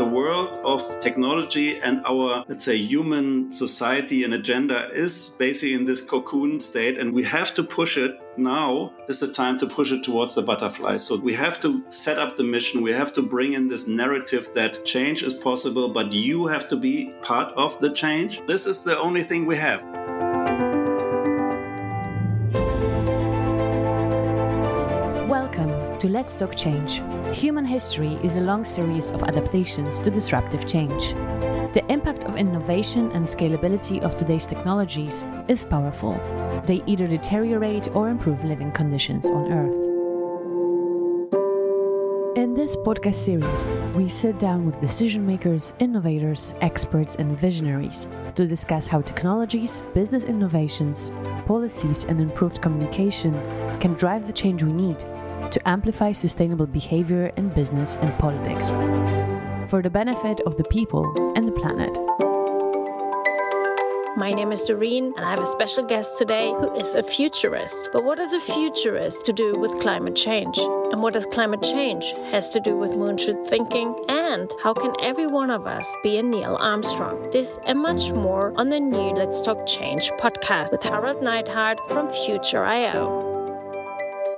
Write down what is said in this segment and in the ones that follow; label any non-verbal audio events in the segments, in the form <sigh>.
the world of technology and our, let's say, human society and agenda is basically in this cocoon state, and we have to push it. Now is the time to push it towards the butterfly. So we have to set up the mission. We have to bring in this narrative that change is possible, but you have to be part of the change. This is the only thing we have. To Let's Talk Change. Human history is a long series of adaptations to disruptive change. The impact of innovation and scalability of today's technologies is powerful. They either deteriorate or improve living conditions on Earth. In this podcast series, we sit down with decision makers, innovators, experts, and visionaries to discuss how technologies, business innovations, policies, and improved communication can drive the change we need to amplify sustainable behavior in business and politics for the benefit of the people and the planet. My name is Doreen, and I have a special guest today who is a futurist. But what does a futurist to do with climate change? And what does climate change has to do with moonshot thinking? And how can every one of us be a Neil Armstrong? This and much more on the new Let's Talk Change podcast with Harald Neidhardt from Future.io.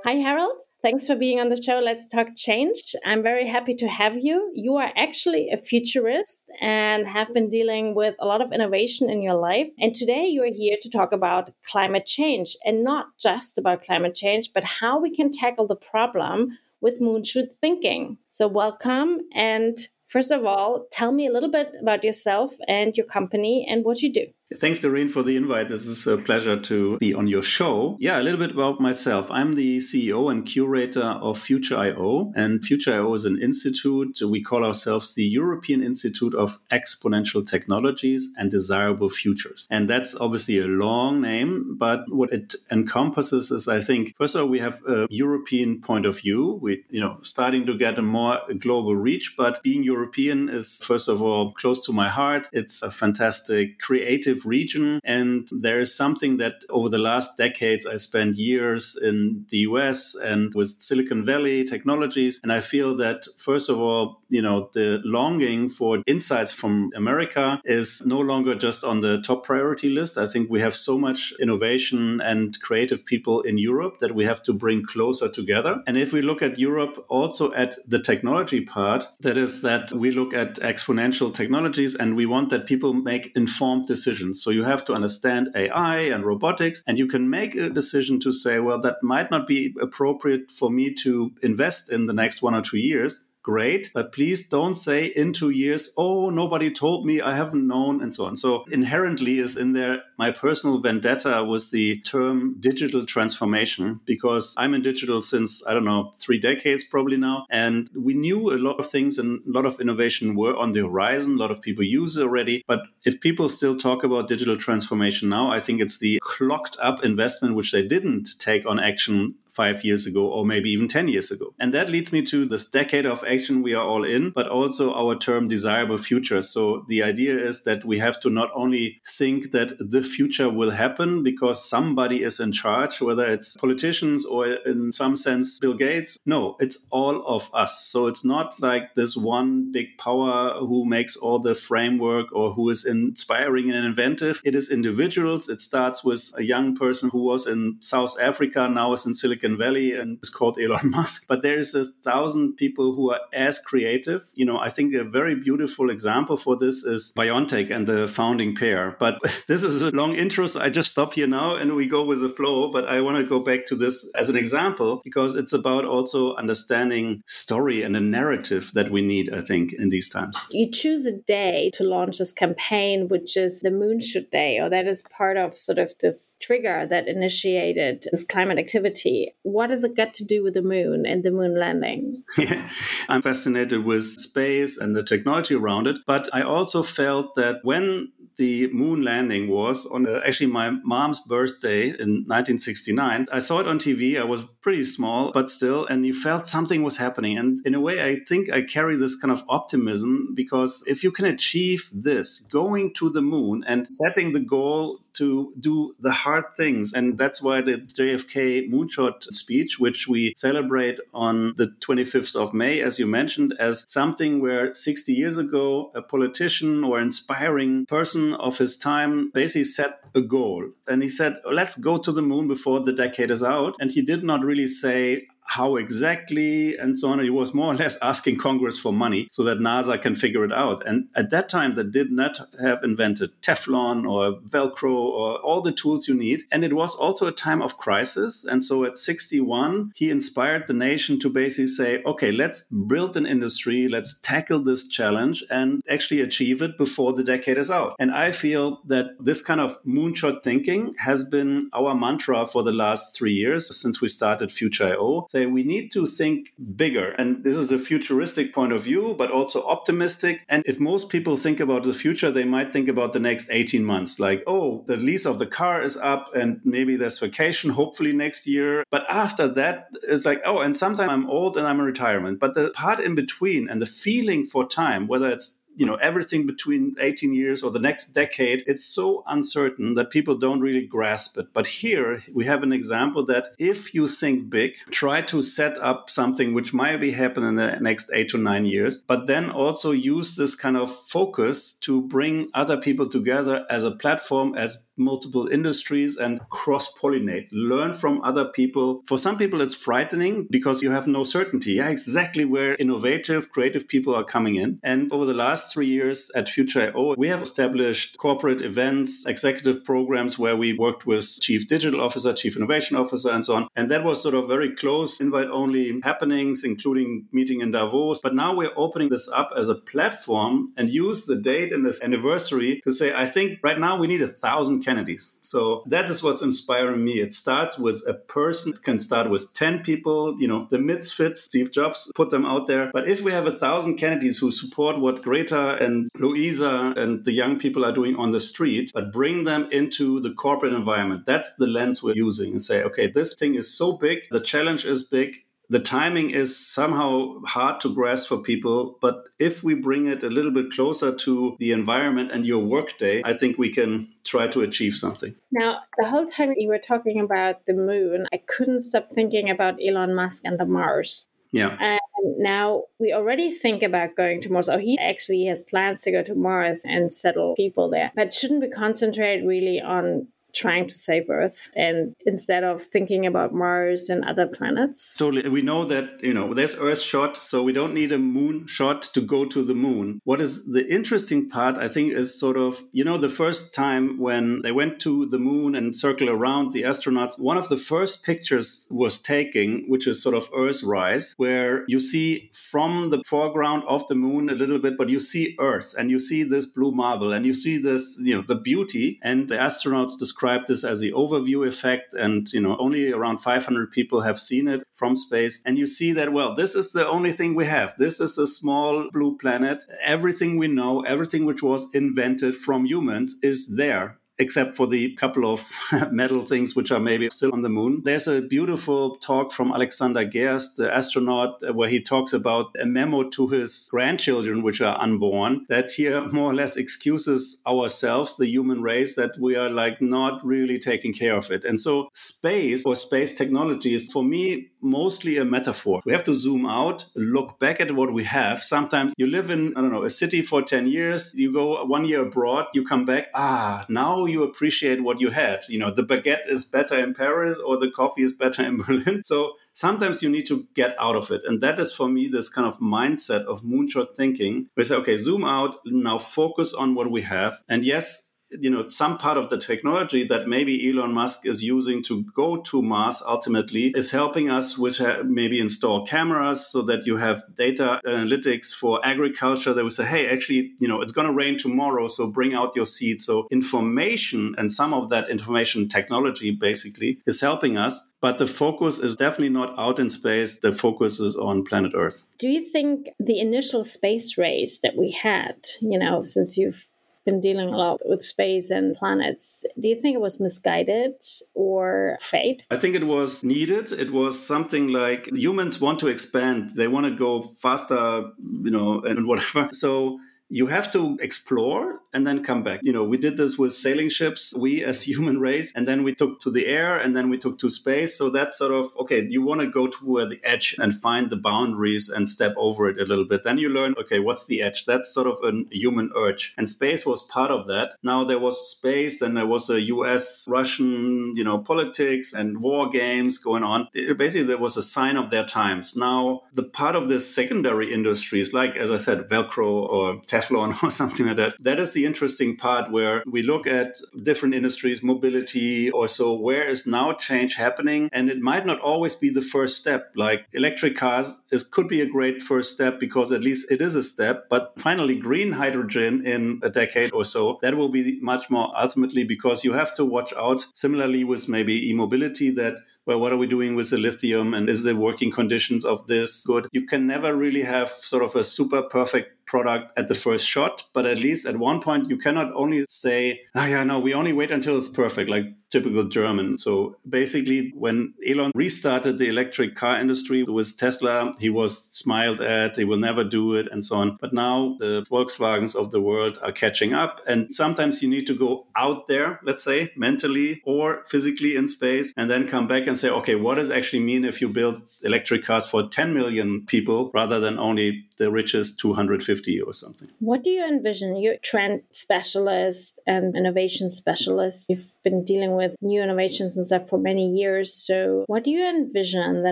Hi, Harald. Thanks for being on the show. Let's talk change. I'm very happy to have you. You are actually a futurist and have been dealing with a lot of innovation in your life. And today you are here to talk about climate change and not just about climate change, but how we can tackle the problem with moonshot thinking. So, welcome. And first of all, tell me a little bit about yourself and your company and what you do. Thanks, Doreen, for the invite. This is a pleasure to be on your show. Yeah, a little bit about myself. I'm the CEO and curator of Future.io, and Future.io is an institute. We call ourselves the European Institute of Exponential Technologies and Desirable Futures. And that's obviously a long name, but what it encompasses is, I think, first of all, we have a European point of view. We, you know, starting to get a more global reach, but being European is, first of all, close to my heart. It's a fantastic creative region. And there is something that over the last decades, I spent years in the US and with Silicon Valley technologies. And I feel that, first of all, you know, the longing for insights from America is no longer just on the top priority list. I think we have so much innovation and creative people in Europe that we have to bring closer together. And if we look at Europe also at the technology part, that is that we look at exponential technologies and we want that people make informed decisions. So you have to understand AI and robotics, and you can make a decision to say, well, that might not be appropriate for me to invest in the next one or two years great. But please don't say in two years, oh, nobody told me, I haven't known, and so on. So inherently is in there my personal vendetta with the term digital transformation because I'm in digital since, I don't know, three decades probably now. And we knew a lot of things and a lot of innovation were on the horizon. A lot of people use it already. But if people still talk about digital transformation now, I think it's the clocked up investment which they didn't take on action five years ago or maybe even 10 years ago. And that leads me to this decade of action we are all in, but also our term desirable future. So the idea is that we have to not only think that the future will happen because somebody is in charge, whether it's politicians or in some sense Bill Gates. No, it's all of us. So it's not like this one big power who makes all the framework or who is inspiring and inventive. It is individuals. It starts with a young person who was in South Africa, now is in Silicon Silicon Valley and is called Elon <laughs> Musk. But there's a thousand people who are as creative. You know, I think a very beautiful example for this is BioNTech and the founding pair. But <laughs> this is a long intro, so I just stop here now and we go with the flow. But I want to go back to this as an example because it's about also understanding story and a narrative that we need, I think, in these times. You choose a day to launch this campaign, which is the Moonshot Day, or that is part of sort of this trigger that initiated this climate activity what has it got to do with the moon and the moon landing? Yeah, <laughs> I'm fascinated with space and the technology around it. But I also felt that when the moon landing was on uh, actually my mom's birthday in 1969. I saw it on TV. I was pretty small, but still, and you felt something was happening. And in a way, I think I carry this kind of optimism because if you can achieve this, going to the moon and setting the goal to do the hard things, and that's why the JFK moonshot speech, which we celebrate on the 25th of May, as you mentioned, as something where 60 years ago, a politician or inspiring person of his time basically set a goal. And he said, let's go to the moon before the decade is out. And he did not really say, how exactly and so on. He was more or less asking Congress for money so that NASA can figure it out. And at that time, they did not have invented Teflon or Velcro or all the tools you need. And it was also a time of crisis. And so at 61, he inspired the nation to basically say, okay, let's build an industry, let's tackle this challenge and actually achieve it before the decade is out. And I feel that this kind of moonshot thinking has been our mantra for the last three years since we started Future.io say we need to think bigger. And this is a futuristic point of view, but also optimistic. And if most people think about the future, they might think about the next 18 months, like, oh, the lease of the car is up and maybe there's vacation, hopefully next year. But after that, it's like, oh, and sometime I'm old and I'm in retirement. But the part in between and the feeling for time, whether it's you know everything between 18 years or the next decade it's so uncertain that people don't really grasp it. But here we have an example that if you think big try to set up something which might be happen in the next 8 to 9 years but then also use this kind of focus to bring other people together as a platform as multiple industries and cross pollinate learn from other people. For some people it's frightening because you have no certainty. Yeah exactly where innovative creative people are coming in. And over the last last three years at Future.io, we have established corporate events, executive programs where we worked with chief digital officer, chief innovation officer, and so on. And that was sort of very close, invite only happenings, including meeting in Davos. But now we're opening this up as a platform and use the date and this anniversary to say, I think right now we need a thousand Kennedys. So that is what's inspiring me. It starts with a person, it can start with 10 people, you know, the misfits, Steve Jobs put them out there. But if we have a thousand Kennedys who support what Greta Greta and Luisa and the young people are doing on the street, but bring them into the corporate environment. That's the lens we're using and say, okay, this thing is so big, the challenge is big, the timing is somehow hard to grasp for people, but if we bring it a little bit closer to the environment and your workday, I think we can try to achieve something. Now, the whole time you were talking about the moon, I couldn't stop thinking about Elon Musk and the Mars. Yeah. Now we already think about going to Mars. Oh, he actually has plans to go to Mars and settle people there. But shouldn't we concentrate really on trying to save Earth and instead of thinking about Mars and other planets. Totally. We know that, you know, there's Earth shot, so we don't need a moon shot to go to the moon. What is the interesting part, I think, is sort of, you know, the first time when they went to the moon and circle around the astronauts, one of the first pictures was taken, which is sort of Earthrise, where you see from the foreground of the moon a little bit, but you see Earth and you see this blue marble and you see this, you know, the beauty. And the astronauts describe described this as the overview effect, and you know only around 500 people have seen it from space. And you see that well, this is the only thing we have. This is a small blue planet. Everything we know, everything which was invented from humans, is there except for the couple of <laughs> metal things which are maybe still on the moon. There's a beautiful talk from Alexander Gerst, the astronaut, where he talks about a memo to his grandchildren, which are unborn, that here <laughs> more or less excuses ourselves, the human race, that we are like not really taking care of it. And so space or space technology is for me mostly a metaphor. We have to zoom out, look back at what we have. Sometimes you live in, I don't know, a city for 10 years, you go one year abroad, you come back, ah, now you appreciate what you had. You know, the baguette is better in Paris or the coffee is better in <laughs> Berlin. So sometimes you need to get out of it. And that is for me this kind of mindset of moonshot thinking. We say, okay, zoom out, now focus on what we have. And yes, you know some part of the technology that maybe Elon Musk is using to go to Mars ultimately is helping us with uh, maybe install cameras so that you have data analytics for agriculture that we say hey actually you know it's going to rain tomorrow so bring out your seeds so information and some of that information technology basically is helping us but the focus is definitely not out in space. The focus is on planet earth. Do you think the initial space race that we had you know since you've been dealing a lot with space and planets. Do you think it was misguided or fate? I think it was needed. It was something like humans want to expand, they want to go faster, you know, and whatever. So you have to explore and then come back. You know, we did this with sailing ships, we as <laughs> human race, and then we took to the air and then we took to space. So that's sort of, okay, you want to go to the edge and find the boundaries and step over it a little bit. Then you learn, okay, what's the edge? That's sort of a human urge. And space was part of that. Now there was space, then there was a US Russian, you know, politics and war games going on. Basically, there was a sign of their times. Now, the part of the secondary industries, like, as I said, Velcro or Teflon <laughs> or something like that, that is the interesting part where we look at different industries, mobility or so, where is now change happening? And it might not always be the first step. Like electric cars is could be a great first step because at least it is a step. But finally, green hydrogen in a decade or so, that will be much more ultimately because you have to watch out. Similarly, with maybe e-mobility, that well, what are we doing with the lithium and is the working conditions of this good? You can never really have sort of a super perfect product at the first shot, but at least at one point you cannot only say, oh yeah, no, we only wait until it's perfect, like typical German. So basically, when Elon restarted the electric car industry with Tesla, he was smiled at, he will never do it, and so on. But now the Volkswagens of the world are catching up. And sometimes you need to go out there, let's say, mentally or physically in space, and then come back and say, okay, what does actually mean if you build electric cars for 10 million people rather than only the richest 250 or something? What do you envision? You're trend specialist and innovation specialist. You've been dealing with with new innovations and stuff for many years. So, what do you envision the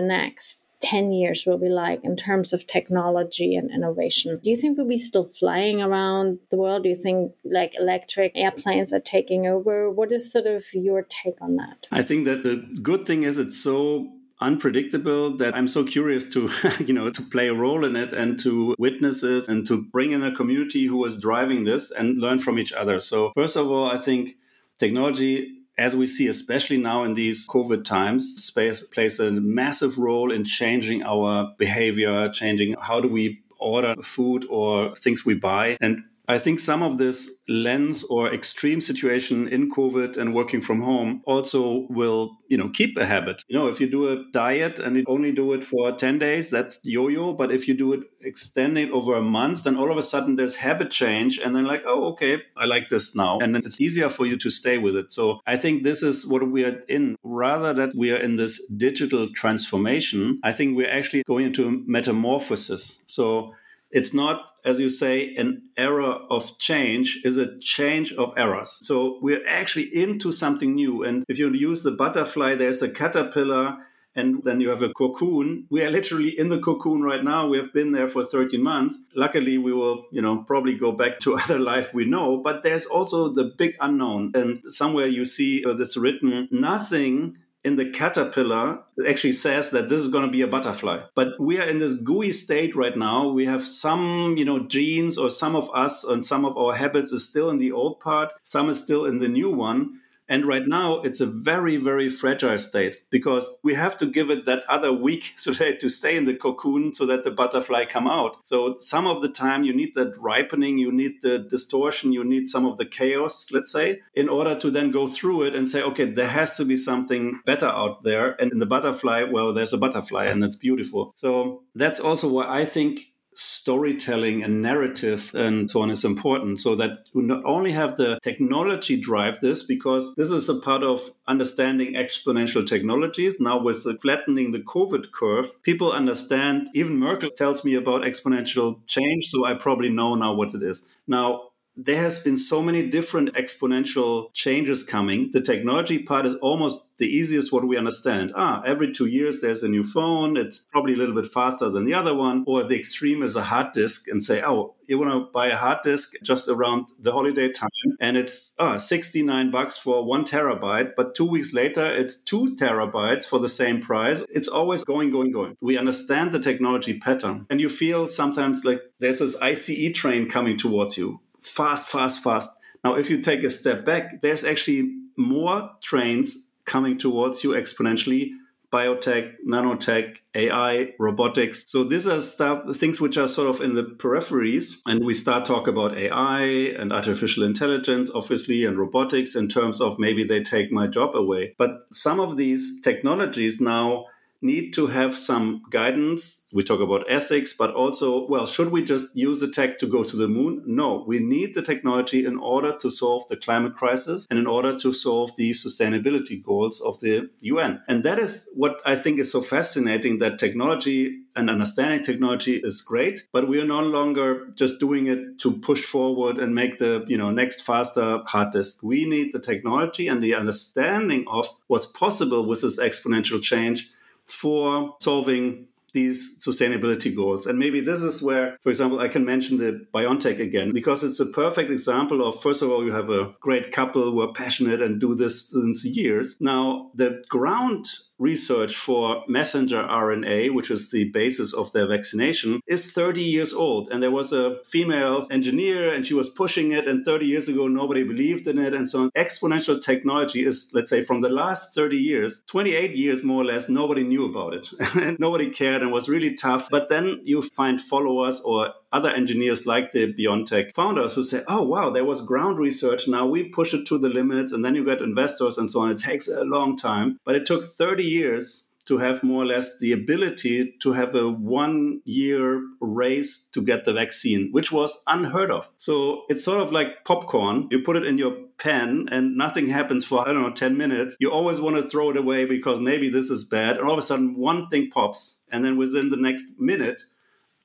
next 10 years will be like in terms of technology and innovation? Do you think we'll be still flying around the world? Do you think like electric airplanes are taking over? What is sort of your take on that? I think that the good thing is it's so unpredictable that I'm so curious to, <laughs> you know, to play a role in it and to witness it and to bring in a community who is driving this and learn from each other. So first of all, I think technology as we see, especially now in these COVID times, space plays a massive role in changing our behavior, changing how do we order food or things we buy. And I think some of this lens or extreme situation in COVID and working from home also will, you know, keep a habit. You know, if you do a diet and you only do it for 10 days, that's yo-yo. But if you do it extending over a month, then all of a sudden there's habit change. And then like, oh, okay, I like this now. And then it's easier for you to stay with it. So I think this is what we are in. Rather that we are in this digital transformation, I think we're actually going into metamorphosis. So it's not, as you say, an era of change, is a change of errors. So we're actually into something new. And if you use the butterfly, there's a caterpillar and then you have a cocoon. We are literally in the cocoon right now. We have been there for 13 months. Luckily, we will, you know, probably go back to <laughs> other life we know, but there's also the big unknown. And somewhere you see uh, that's written, nothing in the caterpillar it actually says that this is going to be a butterfly. But we are in this gooey state right now. We have some you know genes or some of us and some of our habits is still in the old part. Some is still in the new one and right now, it's a very, very fragile state because we have to give it that other week <laughs> so that to stay in the cocoon so that the butterfly come out. So some of the time you need that ripening, you need the distortion, you need some of the chaos, let's say, in order to then go through it and say, okay, there has to be something better out there. And in the butterfly, well, there's a butterfly and that's beautiful. So that's also why I think storytelling and narrative and so on is important so that you not only have the technology drive this because this is a part of understanding exponential technologies. Now with the flattening the covid curve people understand even merkel tells me about exponential change so i probably know now what it is. Now there has been so many different exponential changes coming. The technology part is almost the easiest what we understand. Ah, every two years there's a new phone. It's probably a little bit faster than the other one. Or the extreme is a hard disk and say, oh, you want to buy a hard disk just around the holiday time and it's ah, 69 bucks for one terabyte. But two weeks later, it's two terabytes for the same price. It's always going, going, going. We understand the technology pattern and you feel sometimes like there's this ICE train coming towards you fast, fast, fast. Now, if you take a step back, there's actually more trains coming towards you exponentially biotech, nanotech, AI, robotics. So these are stuff, things which are sort of in the peripheries. And we start talk about AI and artificial intelligence, obviously, and robotics in terms of maybe they take my job away. But some of these technologies now need to have some guidance. We talk about ethics, but also, well, should we just use the tech to go to the moon? No, we need the technology in order to solve the climate crisis and in order to solve the sustainability goals of the UN. And that is what I think is so fascinating that technology and understanding technology is great, but we are no longer just doing it to push forward and make the you know next faster hard disk. We need the technology and the understanding of what's possible with this exponential change for solving these sustainability goals. And maybe this is where, for example, I can mention the BioNTech again, because it's a perfect example of, first of all, you have a great couple who are passionate and do this since years. Now, the ground research for messenger RNA, which is the basis of their vaccination, is 30 years old. And there was a female engineer and she was pushing it. And 30 years ago, nobody believed in it. And so on. Exponential technology is, let's say, from the last 30 years, 28 years more or less, nobody knew about it. <laughs> and nobody cared and was really tough. But then you find followers or other engineers like the BioNTech founders who say, oh, wow, there was ground research. Now we push it to the limits. And then you get investors and so on. It takes a long time. But it took 30 years to have more or less the ability to have a one year race to get the vaccine, which was unheard of. So it's sort of like popcorn. You put it in your pen and nothing happens for, I don't know, 10 minutes. You always want to throw it away because maybe this is bad. And all of a sudden, one thing pops. And then within the next minute,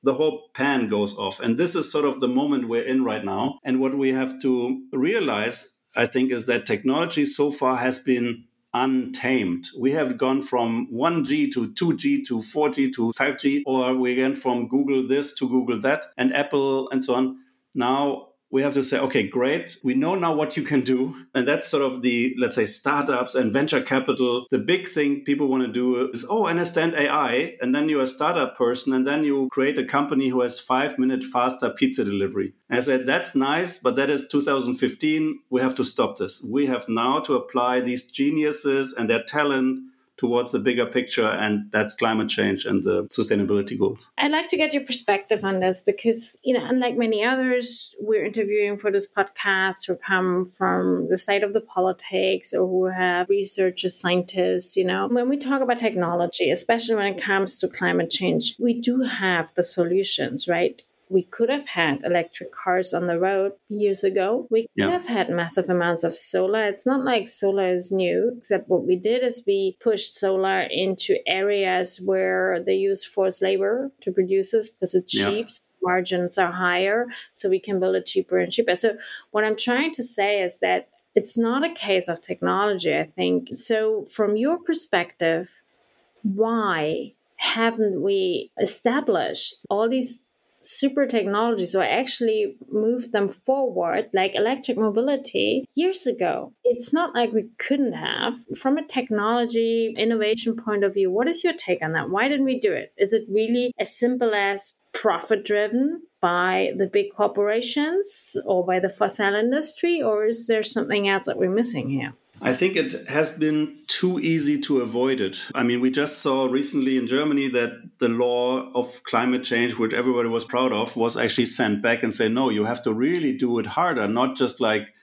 the whole pan goes off. And this is sort of the moment we're in right now. And what we have to realize, I think, is that technology so far has been untamed. We have gone from 1G to 2G to 4G to 5G, or we went from Google this to Google that, and Apple and so on. Now we have to say, okay, great. We know now what you can do. And that's sort of the, let's say, startups and venture capital. The big thing people want to do is, oh, understand AI. And then you're a startup person. And then you create a company who has five minute faster pizza delivery. And I said, that's nice, but that is 2015. We have to stop this. We have now to apply these geniuses and their talent towards the bigger picture, and that's climate change and the sustainability goals. I'd like to get your perspective on this because, you know, unlike many others we're interviewing for this podcast who come from the side of the politics or who have researchers, scientists, you know, when we talk about technology, especially when it comes to climate change, we do have the solutions, right? We could have had electric cars on the road years ago. We could yeah. have had massive amounts of solar. It's not like solar is new, except what we did is we pushed solar into areas where they use forced labor to produce this because it's yeah. cheap. So margins are higher, so we can build it cheaper and cheaper. So, what I'm trying to say is that it's not a case of technology, I think. So, from your perspective, why haven't we established all these super technologies or actually moved them forward, like electric mobility, years ago. It's not like we couldn't have. From a technology innovation point of view, what is your take on that? Why didn't we do it? Is it really as simple as profit driven by the big corporations or by the fossil industry, or is there something else that we're missing here? I think it has been too easy to avoid it. I mean, we just saw recently in Germany that the law of climate change, which everybody was proud of, was actually sent back and say, no, you have to really do it harder, not just like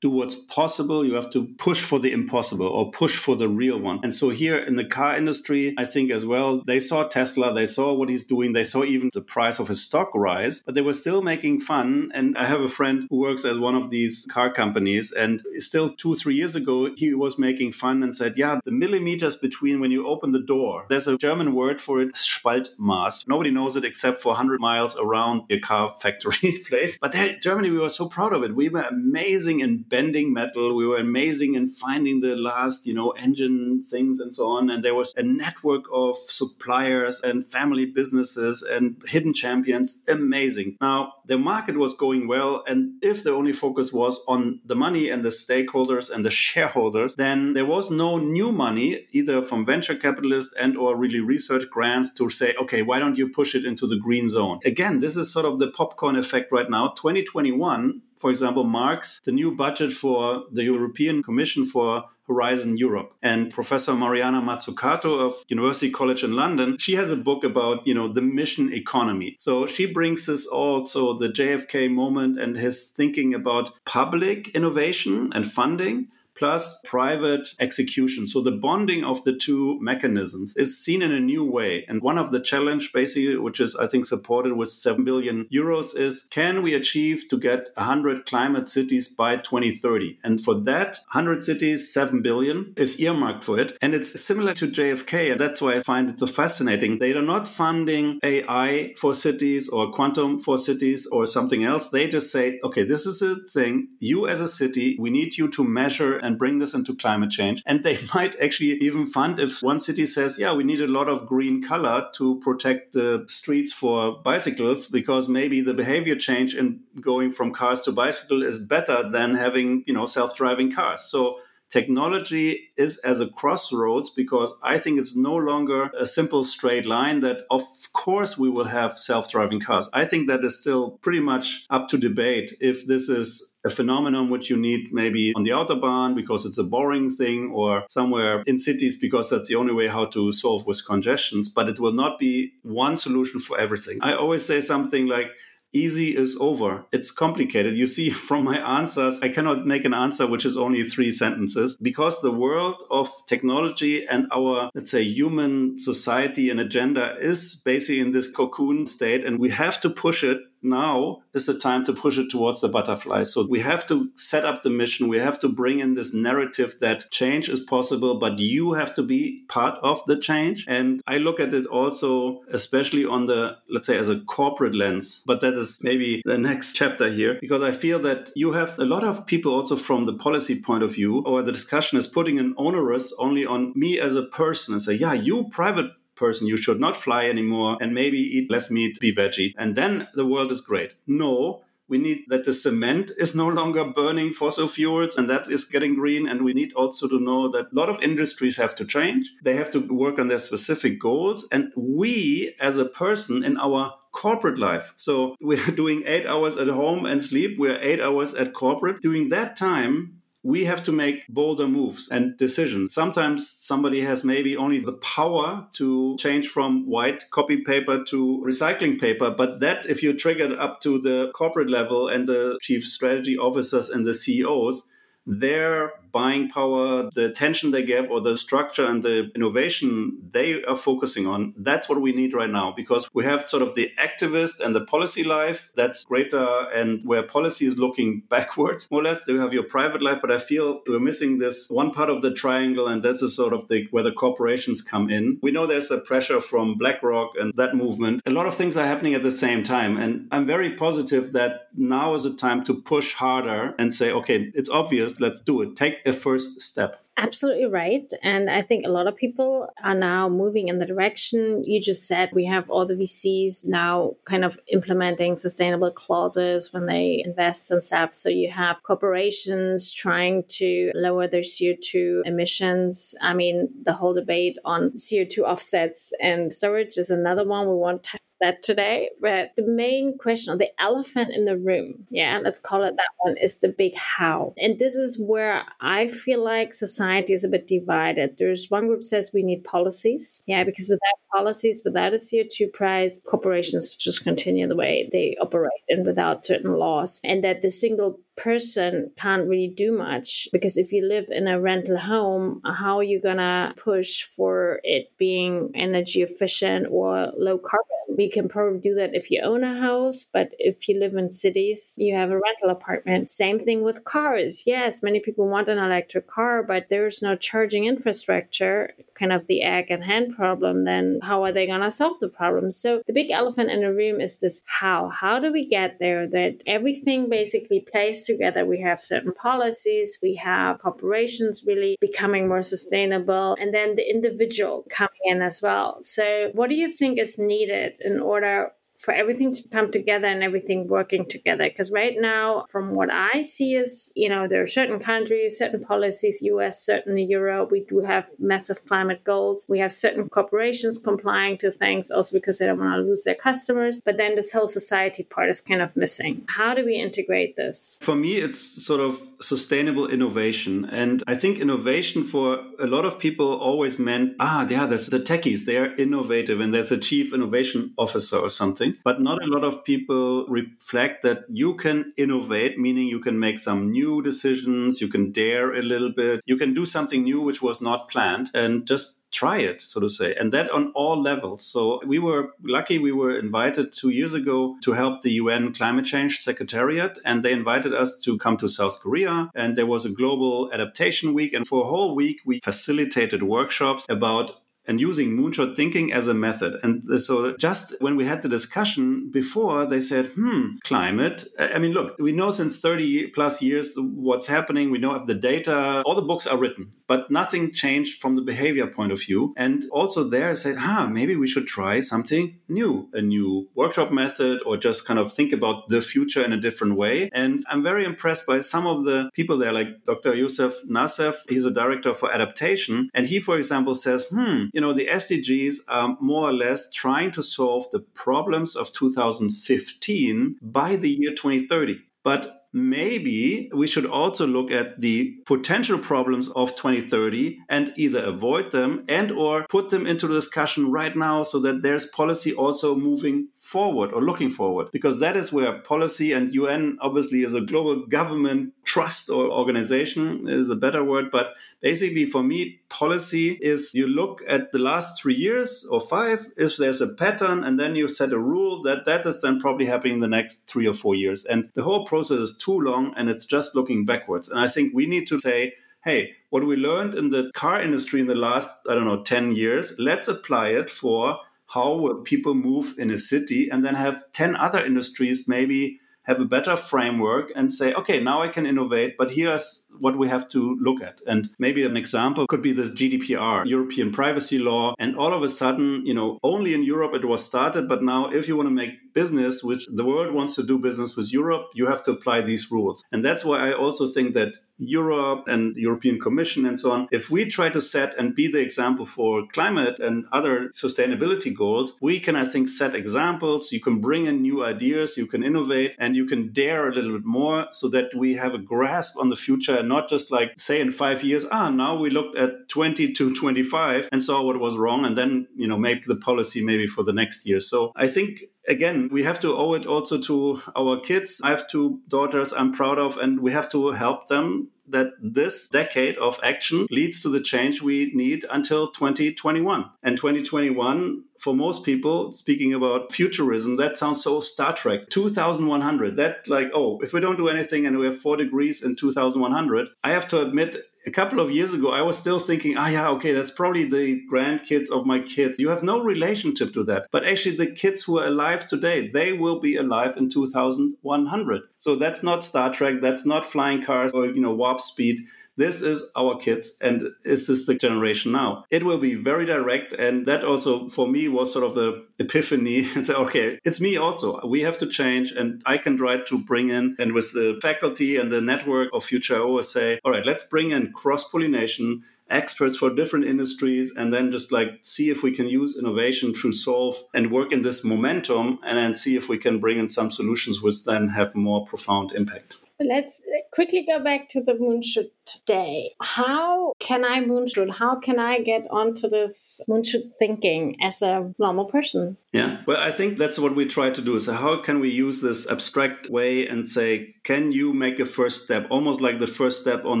do what's possible. You have to push for the impossible or push for the real one. And so here in the car industry, I think as well, they saw Tesla, they saw what he's doing, they saw even the price of his stock rise, but they were still making fun. And I have a friend who works as one of these car companies, and still two, three years ago, he was making fun and said, Yeah, the millimeters between when you open the door, there's a German word for it, Spaltmaß. Nobody knows it except for 100 miles around your car factory <laughs> place. But there, Germany, we were so proud of it. We were amazing in bending metal. We were amazing in finding the last, you know, engine things and so on. And there was a network of suppliers and family businesses and hidden champions. Amazing. Now, the market was going well. And if the only focus was on the money and the stakeholders and the shareholders, then there was no new money, either from venture capitalists and or really research grants to say, okay, why don't you push it into the green zone? Again, this is sort of the popcorn effect right now. 2021 for example, marks the new budget for the European Commission for Horizon Europe. And Professor Mariana Mazzucato of University College in London, she has a book about, you know, the mission economy. So she brings this also the JFK moment and his thinking about public innovation and funding plus private execution. So the bonding of the two mechanisms is seen in a new way. And one of the challenge basically, which is I think supported with 7 billion euros is can we achieve to get 100 climate cities by 2030? And for that 100 cities, 7 billion is earmarked for it. And it's similar to JFK. And that's why I find it so fascinating. They are not funding AI for cities or quantum for cities or something else. They just say, okay, this is a thing. You as a city, we need you to measure and bring this into climate change. And they <laughs> might actually even fund if one city says, yeah, we need a lot of green color to protect the streets for bicycles because maybe the behavior change in going from cars to bicycle is better than having, you know, self-driving cars. So technology is as a crossroads because I think it's no longer a simple straight line that, of course, we will have self driving cars. I think that is still pretty much up to debate if this is a phenomenon which you need maybe on the autobahn because it's a boring thing or somewhere in cities because that's the only way how to solve with congestions but it will not be one solution for everything i always say something like easy is over. It's complicated. You see <laughs> from my answers, I cannot make an answer which is only three sentences because the world of technology and our, let's say, human society and agenda is basically in this cocoon state and we have to push it now is the time to push it towards the butterfly. So we have to set up the mission. We have to bring in this narrative that change is possible, but you have to be part of the change. And I look at it also, especially on the, let's say, as a corporate lens, but that is maybe the next <laughs> chapter here, because I feel that you have a lot of people also from the policy point of view, or the discussion is putting an onerous only on me as a person and say, yeah, you private person, you should not fly anymore and maybe eat less meat, be veggie. And then the world is great. No, we need that the cement is no longer burning fossil fuels and that is getting green. And we need also to know that a lot of industries have to change. They have to work on their specific goals. And we, as a person in our corporate life. So <laughs> we're doing eight hours at home and sleep. We're eight hours at corporate. During that time, we have to make bolder moves and decisions. Sometimes somebody has maybe only the power to change from white copy paper to recycling paper, but that if you trigger it up to the corporate level and the chief strategy officers and the CEOs, their buying power, the attention they give, or the structure and the innovation they are focusing on, that's what we need right now because we have sort of the activist and the policy life that's greater and where policy is looking <laughs> backwards, more or less. You have your private life, but I feel we're missing this one part of the triangle, and that's a sort of the where the corporations come in. We know there's a pressure from BlackRock and that movement. A lot of things are happening at the same time, and I'm very positive that now is a time to push harder and say, okay, it's obvious, let's do it. Take a first step. Absolutely right. And I think a lot of people are now moving in the direction you just said. We have all the VCs now kind of implementing sustainable clauses when they invest and stuff. So you have corporations trying to lower their CO2 emissions. I mean, the whole debate on CO2 offsets and storage is another one we touch that today. But the main question, or the elephant in the room, yeah, let's call it that one, is the big how. And this is where I feel like society is a bit divided. There's one group says we need policies, yeah, because without policies, without a CO2 price, corporations just continue the way they operate and without certain laws. And that the single person can't really do much because if you live in a rental home, how are you gonna push for it being energy efficient or low carbon? We can probably do that if you own a house, but if you live in cities, you have a rental apartment. Same thing with cars. Yes, many people want an electric car, but there's no charging infrastructure, kind of the egg and hen problem. Then how are they gonna solve the problem? So the big elephant in the room is this how? How do we get there that everything basically plays together. We have certain policies, we have corporations really becoming more sustainable, and then the individual coming in as well. So, what do you think is needed in order for everything to come together and everything working together. Because right now, from what I see, is you know there are certain countries, certain policies, U.S. certainly Europe. We do have massive climate goals. We have certain corporations complying to things also because they don't want to lose their customers. But then this whole society part is kind of missing. How do we integrate this? For me, it's sort of sustainable innovation, and I think innovation for a lot of people always meant ah yeah, there's the techies. They are innovative, and there's a chief innovation officer or something. But not a lot of people reflect that you can innovate, meaning you can make some new decisions, you can dare a little bit, you can do something new which was not planned, and just try it, so to say, and that on all levels. So we were lucky we were invited two years ago to help the UN Climate Change Secretariat, and they invited us to come to South Korea. And there was a global adaptation week, and for a whole week, we facilitated workshops about and using moonshot thinking as a method. And so just when we had the discussion before, they said, hmm, climate. I mean, look, we know since 30 plus years what's happening. We know of the data. All the books are written, but nothing changed from the behavior point of view. And also there I said, huh, maybe we should try something new, a new workshop method, or just kind of think about the future in a different way. And I'm very impressed by some of the people there, like Dr. Youssef Nassef. He's a director for adaptation. And he, for example, says, hmm, you know, the SDGs are more or less trying to solve the problems of 2015 by the year 2030. But maybe we should also look at the potential problems of 2030 and either avoid them and or put them into the discussion right now so that there's policy also moving forward or looking forward. Because that is where policy and UN obviously is a global government trust or organization is a better word but basically for me policy is you look at the last 3 years or 5 if there's a pattern and then you set a rule that that is then probably happening in the next 3 or 4 years. And the whole process is too long and it's just looking backwards. And I think we need to say, hey, what we learned in the car industry in the last, I don't know, 10 years, let's apply it for how people move in a city and then have 10 other industries maybe have a better framework and say, okay, now I can innovate, but here's what we have to look at. And maybe an example could be this GDPR, European privacy law. And all of a sudden, you know, only in Europe it was started, but now if you want to make business, which the world wants to do business with Europe, you have to apply these rules. And that's why I also think that Europe and the European Commission and so on, if we try to set and be the example for climate and other sustainability goals, we can, I think, set examples. You can bring in new ideas, you can innovate, and you can dare a little bit more so that we have a grasp on the future and not just like say in five years, ah, now we looked at 20 to 25 and saw what was wrong and then, you know, make the policy maybe for the next year. So I think again, we have to owe it also to our kids. I have two daughters I'm proud of, and we have to help them that this decade of action leads to the change we need until 2021. And 2021, for most people, speaking about futurism, that sounds so Star Trek. 2100, that like, oh, if we don't do anything and we have four degrees in 2100, I have to admit, a couple of years ago, I was still thinking, ah, yeah, okay, that's probably the grandkids of my kids. You have no relationship to that. But actually, the kids who are alive today, they will be alive in 2100. So that's not Star Trek, that's not flying cars or, you know, warp speed. This is our kids, and this is the generation now. It will be very direct, and that also for me was sort of the epiphany <laughs> and say, okay, it's me also. We have to change, and I can try to bring in, and with the faculty and the network of Future I always say, all right, let's bring in cross pollination experts for different industries and then just like see if we can use innovation to solve and work in this momentum and then see if we can bring in some solutions which then have more profound impact. Let's quickly go back to the moonshoot day. How can I moonshoot? How can I get onto this moonshoot thinking as a normal person? Yeah, well, I think that's what we try to do. So, how can we use this abstract way and say, can you make a first step, almost like the first step on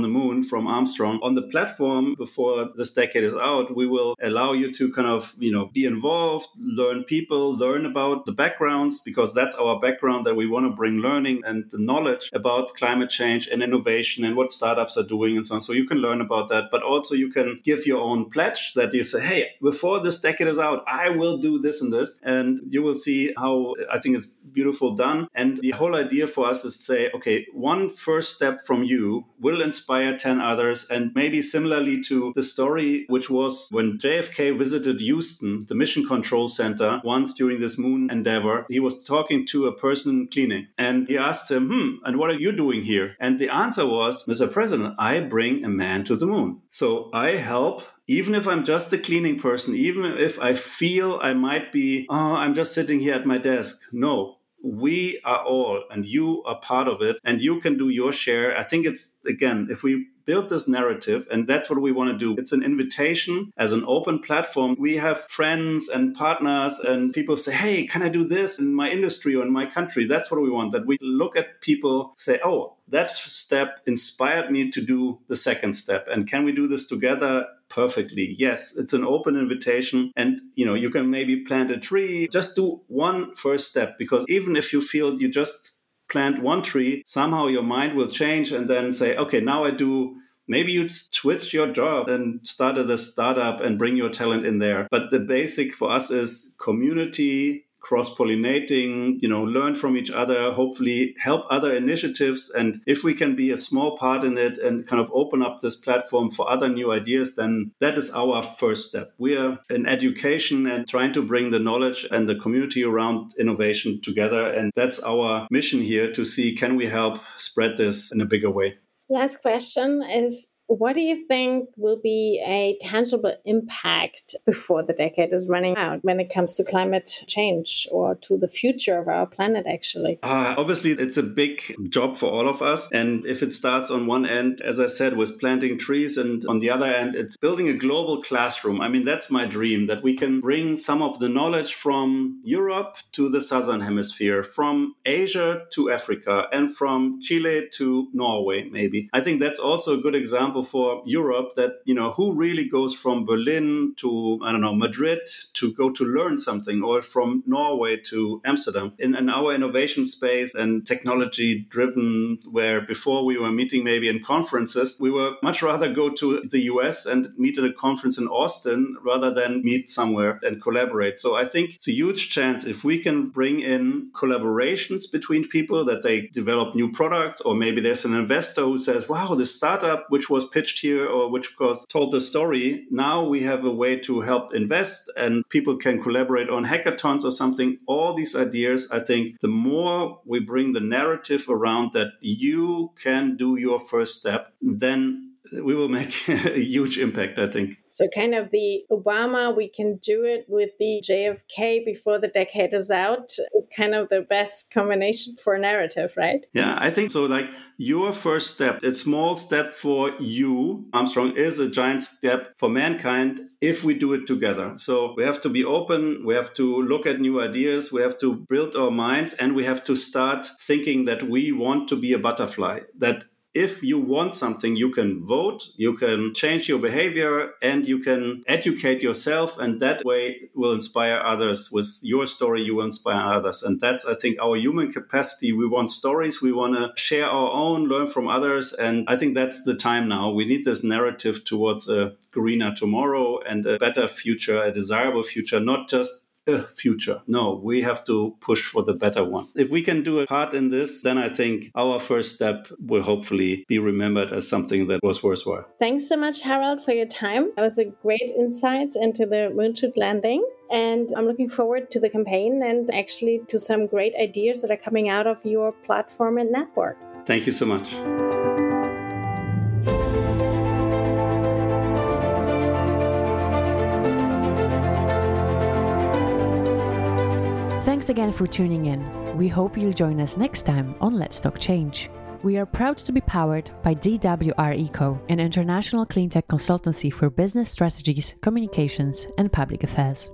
the moon from Armstrong? On the platform before this decade is out, we will allow you to kind of, you know, be involved, learn people, learn about the backgrounds, because that's our background that we want to bring learning and the knowledge about climate change change and innovation and what startups are doing and so on. So you can learn about that, but also you can give your own pledge that you say, hey, before this decade is out, I will do this and this. And you will see how I think it's beautiful done. And the whole idea for us is to say, okay, one first step from you will inspire 10 others. And maybe similarly to the story, which was when JFK visited Houston, the Mission Control Center, once during this moon endeavor, he was talking to a person in cleaning. And he asked him, hmm, and what are you doing here? And the answer was, Mr. President, I bring a man to the moon. So I help even if I'm just a cleaning person, even if I feel I might be, oh, I'm just sitting here at my desk. No, we are all, and you are part of it, and you can do your share. I think it's, again, if we build this narrative, and that's what we want to do. It's an invitation as an open platform. We have friends and partners, and people say, Hey, can I do this in my industry or in my country? That's what we want. That we look at people, say, Oh, that step inspired me to do the second step. And can we do this together? Perfectly. Yes, it's an open invitation and you know, you can maybe plant a tree, just do one first step because even if you feel you just plant one tree, somehow your mind will change and then say, okay, now I do maybe you switch your job and started a startup and bring your talent in there. But the basic for us is community, cross pollinating, you know, learn from each other, hopefully help other initiatives. And if we can be a small part in it and kind of open up this platform for other new ideas, then that is our first step. We are in education and trying to bring the knowledge and the community around innovation together. And that's our mission here to see can we help spread this in a bigger way. Last question is what do you think will be a tangible impact before the decade is running out when it comes to climate change or to the future of our planet, actually? Uh, obviously, it's a big job for all of us. And if it starts on one end, as I said, with planting trees, and on the other end, it's building a global classroom. I mean, that's my dream that we can bring some of the knowledge from Europe to the Southern Hemisphere, from Asia to Africa, and from Chile to Norway, maybe. I think that's also a good example example for Europe that, you know, who really goes from Berlin to, I don't know, Madrid to go to learn something or from Norway to Amsterdam in, in our innovation space and technology driven, where before we were meeting maybe in conferences, we were much rather go to the US and meet at a conference in Austin rather than meet somewhere and collaborate. So I think it's a huge chance if we can bring in collaborations between people that they develop new products, or maybe there's an investor who says, wow, this startup, which was was pitched here or which was told the story. Now we have a way to help invest and people can collaborate on hackathons or something. All these ideas, I think the more we bring the narrative around that you can do your first step, then we will make <laughs> a huge impact, I think. So, kind of the Obama, we can do it with the JFK before the decade is out is kind of the best combination for a narrative, right? Yeah, I think so. Like your first step, a small step for you, Armstrong, is a giant step for mankind if we do it together. So, we have to be open, we have to look at new ideas, we have to build our minds, and we have to start thinking that we want to be a butterfly, that if you want something, you can vote, you can change your behavior, and you can educate yourself. And that way will inspire others. With your story, you will inspire others. And that's, I think, our human capacity. We want stories, we want to share our own, learn from others. And I think that's the time now. We need this narrative towards a greener tomorrow and a better future, a desirable future, not just a future. No, we have to push for the better one. If we can do a part in this, then I think our first step will hopefully be remembered as something that was worthwhile. Thanks so much, Harald, for your time. That was a great insights into the Moonshot landing. And I'm looking forward to the campaign and actually to some great ideas that are coming out of your platform and network. Thank you so much. Thanks again for tuning in. We hope you'll join us next time on Let's Talk Change. We are proud to be powered by DWR Eco, an international cleantech consultancy for business strategies, communications, and public affairs.